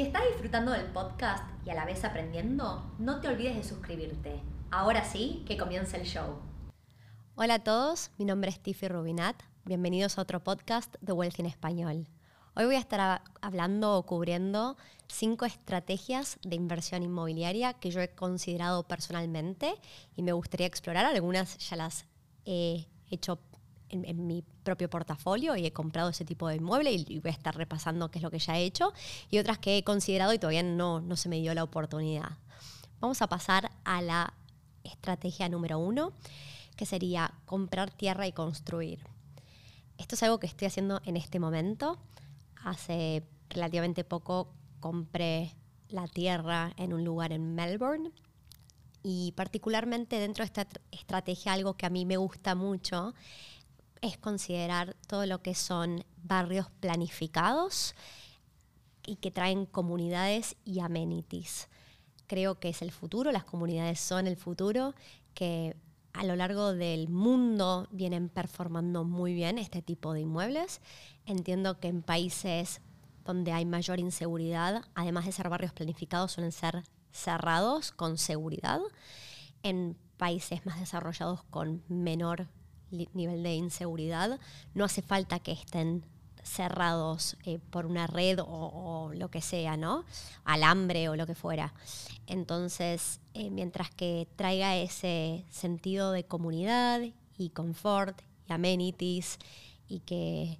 Si estás disfrutando del podcast y a la vez aprendiendo, no te olvides de suscribirte. Ahora sí, que comience el show. Hola a todos, mi nombre es Tiffy Rubinat. Bienvenidos a otro podcast de Wealth en Español. Hoy voy a estar hablando o cubriendo cinco estrategias de inversión inmobiliaria que yo he considerado personalmente y me gustaría explorar. Algunas ya las he hecho en, mi propio portafolio y he comprado ese tipo de inmueble y, voy a estar repasando qué es lo que ya he hecho y otras que he considerado y todavía no, no se me dio la oportunidad. Vamos a pasar a la estrategia número uno, que sería comprar tierra y construir. Esto es algo que estoy haciendo en este momento. Hace relativamente poco compré la tierra en un lugar en Melbourne y particularmente dentro de esta estrategia algo que a mí me gusta mucho es considerar todo lo que son barrios planificados y que traen comunidades y amenities. Creo que es el futuro, las comunidades son el futuro, que a lo largo del mundo vienen performando muy bien este tipo de inmuebles. Entiendo que en países donde hay mayor inseguridad, además de ser barrios planificados, suelen ser cerrados con seguridad. En países más desarrollados con menor nivel de inseguridad, no hace falta que estén cerrados eh, por una red o, lo que sea, ¿no? Alambre o lo que fuera. Entonces, eh, mientras que traiga ese sentido de comunidad y confort y amenities y que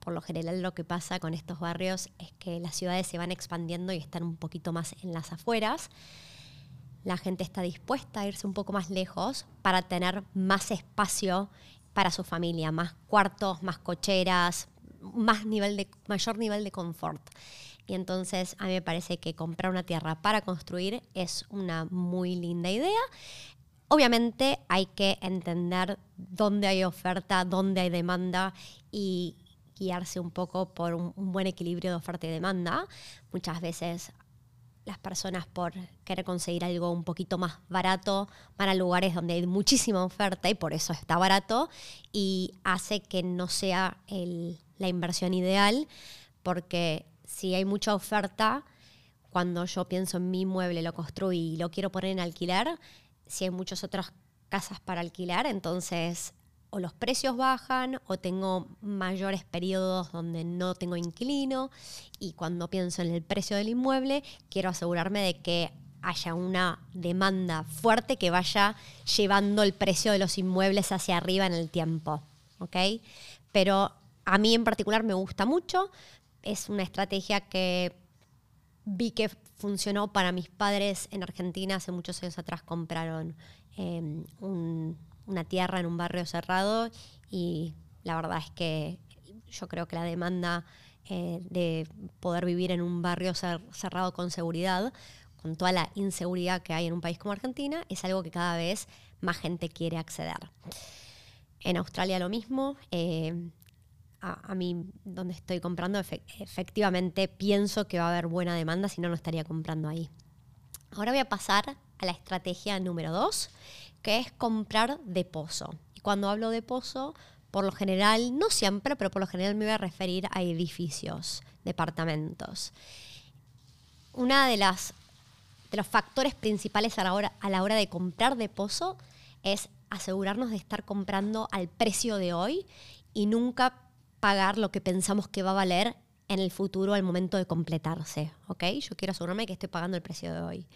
por lo general lo que pasa con estos barrios es que las ciudades se van expandiendo y están un poquito más en las afueras la gente está dispuesta a irse un poco más lejos para tener más espacio para su familia, más cuartos, más cocheras, más nivel de, mayor nivel de confort. Y entonces a mí me parece que comprar una tierra para construir es una muy linda idea. Obviamente hay que entender dónde hay oferta, dónde hay demanda y guiarse un poco por un, buen equilibrio de oferta y demanda. Muchas veces las personas por querer conseguir algo un poquito más barato van a lugares donde hay muchísima oferta y por eso está barato y hace que no sea la inversión ideal porque si hay mucha oferta, cuando yo pienso en mi mueble, lo construí y lo quiero poner en alquiler, si hay muchas otras casas para alquilar, entonces o los precios bajan o tengo mayores periodos donde no tengo inquilino y cuando pienso en el precio del inmueble quiero asegurarme de que haya una demanda fuerte que vaya llevando el precio de los inmuebles hacia arriba en el tiempo. ¿ok? Pero a mí en particular me gusta mucho, es una estrategia que vi que funcionó para mis padres en Argentina, hace muchos años atrás compraron em, un una tierra en un barrio cerrado y la verdad es que yo creo que la demanda eh, de poder vivir en un barrio cerrado con seguridad, con toda la inseguridad que hay en un país como Argentina, es algo que cada vez más gente quiere acceder. En Australia lo mismo. Eh, a, mí, donde estoy comprando, efectivamente pienso que va a haber buena demanda, si no, no estaría comprando ahí. Ahora voy a pasar a la estrategia número dos, que es comprar de pozo. Y cuando hablo de pozo, por lo general, no siempre, pero por lo general me voy a referir a edificios, departamentos. Una de las de los factores principales a la, hora, a la hora de comprar de pozo es asegurarnos de estar comprando al precio de hoy y nunca pagar lo que pensamos que va a valer en el futuro al momento de completarse. ¿ok? Yo quiero asegurarme que estoy pagando el precio de hoy.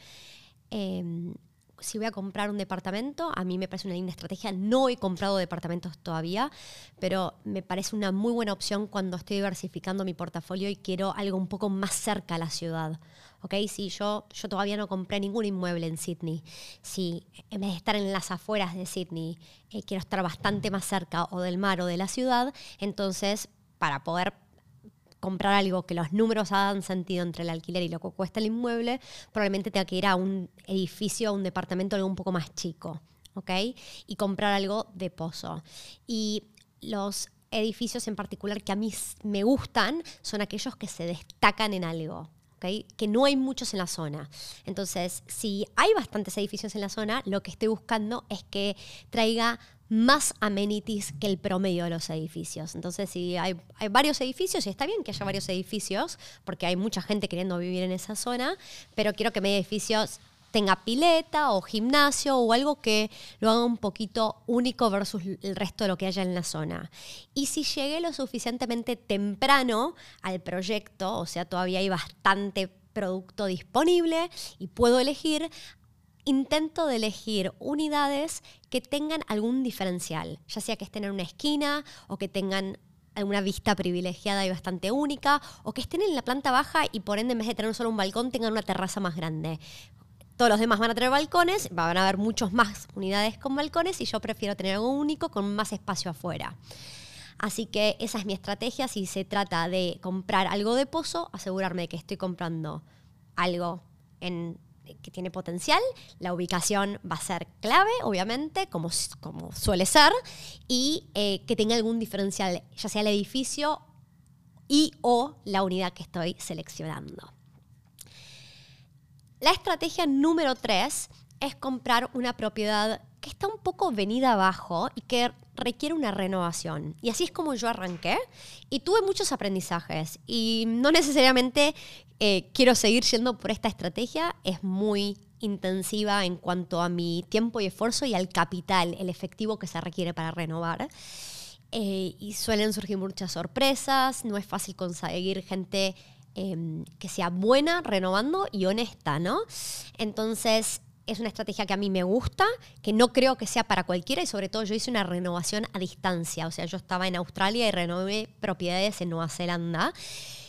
Em, si voy a comprar un departamento, a mí me parece una linda estrategia. No he comprado departamentos todavía, pero me parece una muy buena opción cuando estoy diversificando mi portafolio y quiero algo un poco más cerca a la ciudad. ¿ok? Si yo, yo todavía no compré ningún inmueble en Sydney, si en vez de estar en las afueras de Sydney, eh, quiero estar bastante más cerca o del mar o de la ciudad, entonces para poder comprar algo que los números hagan sentido entre el alquiler y lo que cuesta el inmueble, probablemente tenga que ir a un edificio, a un departamento algo un poco más chico, ¿ok? Y comprar algo de pozo. Y los edificios en particular que a mí me gustan son aquellos que se destacan en algo. ¿Okay? que no hay muchos en la zona. Entonces, si hay bastantes edificios en la zona, lo que estoy buscando es que traiga más amenities que el promedio de los edificios. Entonces, si hay, hay, varios edificios, y está bien que haya varios edificios, porque hay mucha gente queriendo vivir en esa zona, pero quiero que mi edificio tenga pileta o gimnasio o algo que lo haga un poquito único versus el resto de lo que haya en la zona. Y si llegué lo suficientemente temprano al proyecto, o sea, todavía hay bastante producto disponible y puedo elegir, intento de elegir unidades que tengan algún diferencial, ya sea que estén en una esquina o que tengan alguna vista privilegiada y bastante única, o que estén en la planta baja y por ende en vez de tener solo un balcón tengan una terraza más grande. Todos los demás van a tener balcones, van a haber muchos más unidades con balcones y yo prefiero tener algo único con más espacio afuera. Así que esa es mi estrategia. Si se trata de comprar algo de pozo, asegurarme de que estoy comprando algo en que tiene potencial, la ubicación va a ser clave, obviamente, como, como suele ser, y eh, que tenga algún diferencial, ya sea el edificio y o la unidad que estoy seleccionando. La estrategia número tres es comprar una propiedad que está un poco venida abajo y que requiere una renovación. Y así es como yo arranqué y tuve muchos aprendizajes y no necesariamente eh, quiero seguir yendo por esta estrategia, es muy intensiva en cuanto a mi tiempo y esfuerzo y al capital, el efectivo que se requiere para renovar. Eh, y suelen surgir muchas sorpresas, no es fácil conseguir gente em, que sea buena renovando y honesta, ¿no? Entonces, es una estrategia que a mí me gusta, que no creo que sea para cualquiera y sobre todo yo hice una renovación a distancia. O sea, yo estaba en Australia y renové propiedades en Nueva Zelanda.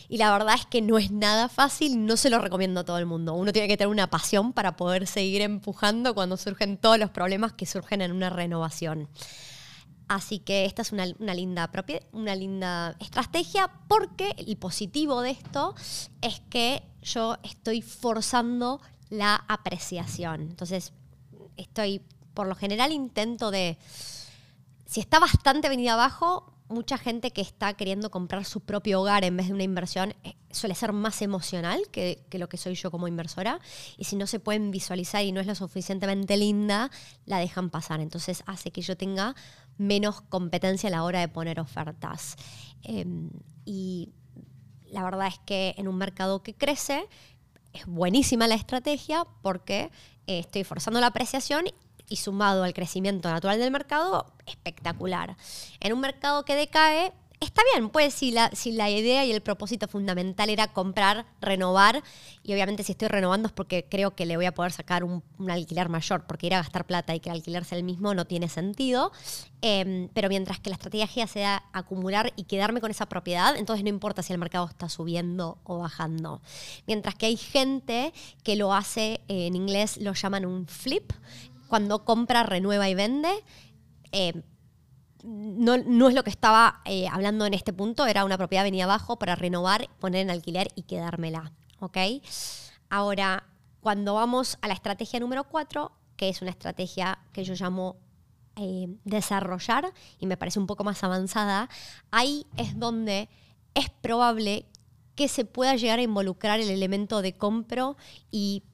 Y la verdad es que no es nada fácil, no se lo recomiendo a todo el mundo. Uno tiene que tener una pasión para poder seguir empujando cuando surgen todos los problemas que surgen en una renovación. Así que esta es una, una, linda una linda estrategia porque el positivo de esto es que yo estoy forzando la apreciación. Entonces, estoy, por lo general, intento de, si está bastante venido abajo, mucha gente que está queriendo comprar su propio hogar en vez de una inversión eh, suele ser más emocional que, que, lo que soy yo como inversora. Y si no se pueden visualizar y no es lo suficientemente linda, la dejan pasar. Entonces hace que yo tenga menos competencia a la hora de poner ofertas. Em, y la verdad es que en un mercado que crece, es buenísima la estrategia porque eh, estoy forzando la apreciación y sumado al crecimiento natural del mercado, espectacular. En un mercado que decae, está bien, pues si la, si la idea y el propósito fundamental era comprar, renovar, y obviamente si estoy renovando es porque creo que le voy a poder sacar un, alquiler mayor, porque ir a gastar plata y que el alquiler sea el mismo no tiene sentido. Em, pero mientras que la estrategia sea acumular y quedarme con esa propiedad, entonces no importa si el mercado está subiendo o bajando. Mientras que hay gente que lo hace, en inglés lo llaman un flip, cuando compra, renueva y vende. Eh, no, no, es lo que estaba eh, hablando en este punto, era una propiedad venía abajo para renovar, poner en alquiler y quedármela. ¿Ok? Ahora, cuando vamos a la estrategia número 4, que es una estrategia que yo llamo eh, desarrollar y me parece un poco más avanzada, ahí es donde es probable que se pueda llegar a involucrar el elemento de compro y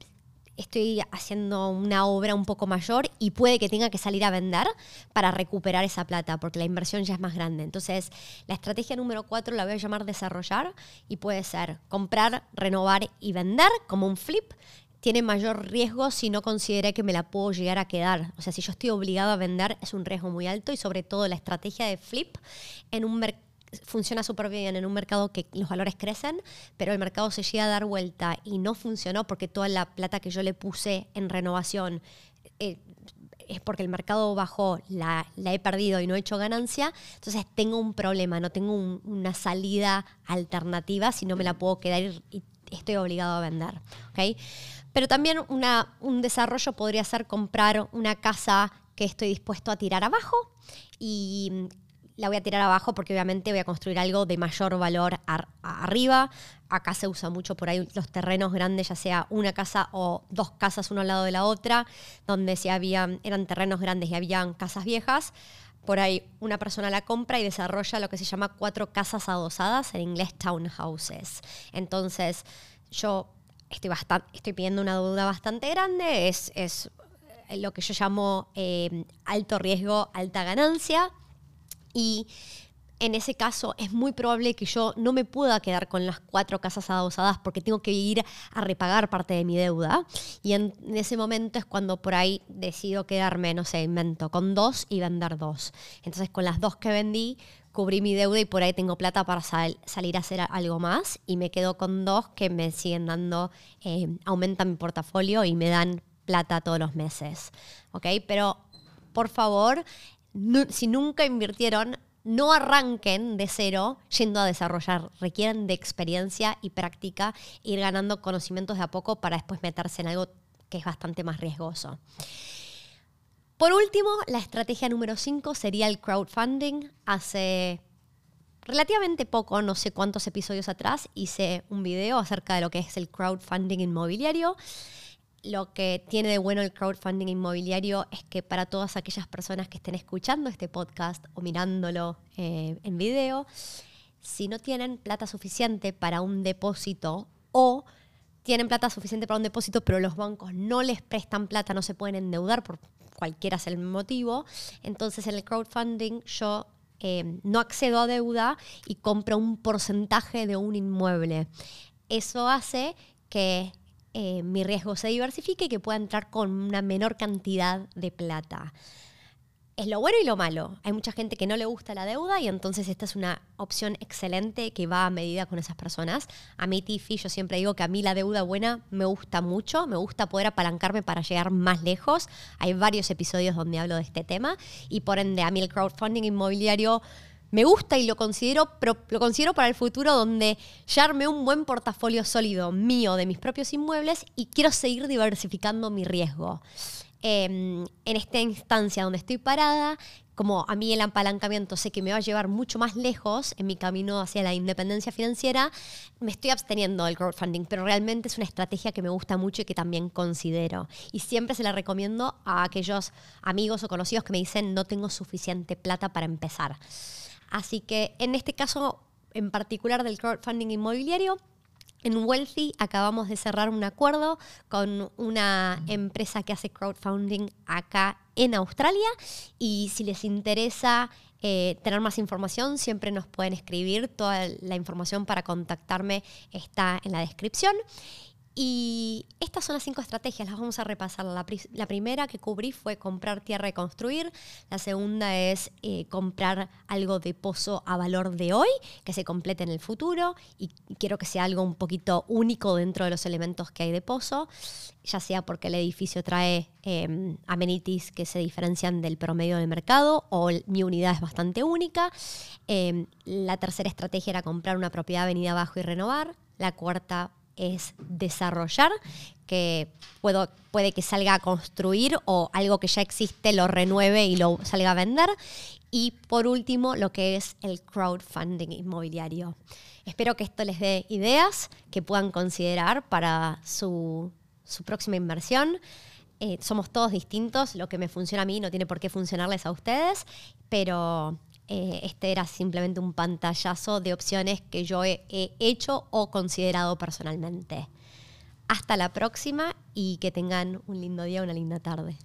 estoy haciendo una obra un poco mayor y puede que tenga que salir a vender para recuperar esa plata, porque la inversión ya es más grande. Entonces, la estrategia número cuatro la voy a llamar desarrollar y puede ser comprar, renovar y vender como un flip. Tiene mayor riesgo si no consideré que me la puedo llegar a quedar. O sea, si yo estoy obligado a vender, es un riesgo muy alto y sobre todo la estrategia de flip en un mercado funciona súper bien en un mercado que los valores crecen, pero el mercado se llega a dar vuelta y no funcionó porque toda la plata que yo le puse en renovación eh, es porque el mercado bajó, la, he perdido y no he hecho ganancia, entonces tengo un problema, no tengo una salida alternativa si no me la puedo quedar y, estoy obligado a vender. ¿okay? Pero también una, un desarrollo podría ser comprar una casa que estoy dispuesto a tirar abajo y la voy a tirar abajo porque obviamente voy a construir algo de mayor valor arriba. Acá se usa mucho por ahí los terrenos grandes, ya sea una casa o dos casas uno al lado de la otra, donde si habían, eran terrenos grandes y habían casas viejas. Por ahí una persona la compra y desarrolla lo que se llama cuatro casas adosadas, en inglés townhouses. Entonces, yo estoy, estoy pidiendo una deuda bastante grande, es, es lo que yo llamo eh, alto riesgo, alta ganancia. Y en ese caso es muy probable que yo no me pueda quedar con las cuatro casas adosadas porque tengo que ir a repagar parte de mi deuda. Y en, ese momento es cuando por ahí decido quedarme, no sé, invento, con dos y vender dos. Entonces con las dos que vendí cubrí mi deuda y por ahí tengo plata para salir a hacer algo más y me quedo con dos que me siguen dando, eh, aumentan mi portafolio y me dan plata todos los meses. ¿Ok? Pero por favor, si nunca invirtieron, no arranquen de cero yendo a desarrollar, requieren de experiencia y práctica, ir ganando conocimientos de a poco para después meterse en algo que es bastante más riesgoso. Por último, la estrategia número 5 sería el crowdfunding. Hace relativamente poco, no sé cuántos episodios atrás, hice un video acerca de lo que es el crowdfunding inmobiliario lo que tiene de bueno el crowdfunding inmobiliario es que para todas aquellas personas que estén escuchando este podcast o mirándolo eh, en video, si no tienen plata suficiente para un depósito o tienen plata suficiente para un depósito, pero los bancos no les prestan plata, no se pueden endeudar por cualquiera sea el motivo, entonces en el crowdfunding yo eh, no accedo a deuda y compro un porcentaje de un inmueble. Eso hace que eh, mi riesgo se diversifique y que pueda entrar con una menor cantidad de plata. Es lo bueno y lo malo. Hay mucha gente que no le gusta la deuda y entonces esta es una opción excelente que va a medida con esas personas. A mí, Tiffy, yo siempre digo que a mí la deuda buena me gusta mucho, me gusta poder apalancarme para llegar más lejos. Hay varios episodios donde hablo de este tema y por ende a mí el crowdfunding inmobiliario me gusta y lo considero, lo considero para el futuro donde ya un buen portafolio sólido mío de mis propios inmuebles y quiero seguir diversificando mi riesgo. Em, en esta instancia donde estoy parada, como a mí el apalancamiento sé que me va a llevar mucho más lejos en mi camino hacia la independencia financiera, me estoy absteniendo del crowdfunding, pero realmente es una estrategia que me gusta mucho y que también considero. Y siempre se la recomiendo a aquellos amigos o conocidos que me dicen no tengo suficiente plata para empezar. Así que en este caso en particular del crowdfunding inmobiliario, en Wealthy acabamos de cerrar un acuerdo con una empresa que hace crowdfunding acá en Australia y si les interesa eh, tener más información siempre nos pueden escribir, toda la información para contactarme está en la descripción. Y estas son las cinco estrategias, las vamos a repasar. La, primera que cubrí fue comprar tierra y construir. La segunda es eh, comprar algo de pozo a valor de hoy, que se complete en el futuro. Y quiero que sea algo un poquito único dentro de los elementos que hay de pozo, ya sea porque el edificio trae em, amenities que se diferencian del promedio del mercado o mi unidad es bastante única. Em, la tercera estrategia era comprar una propiedad venida abajo y renovar. La cuarta es desarrollar, que puedo, puede que salga a construir o algo que ya existe lo renueve y lo salga a vender. Y por último, lo que es el crowdfunding inmobiliario. Espero que esto les dé ideas que puedan considerar para su, próxima inversión. Eh, somos todos distintos, lo que me funciona a mí no tiene por qué funcionarles a ustedes, pero eh, este era simplemente un pantallazo de opciones que yo he, hecho o considerado personalmente. Hasta la próxima y que tengan un lindo día, una linda tarde.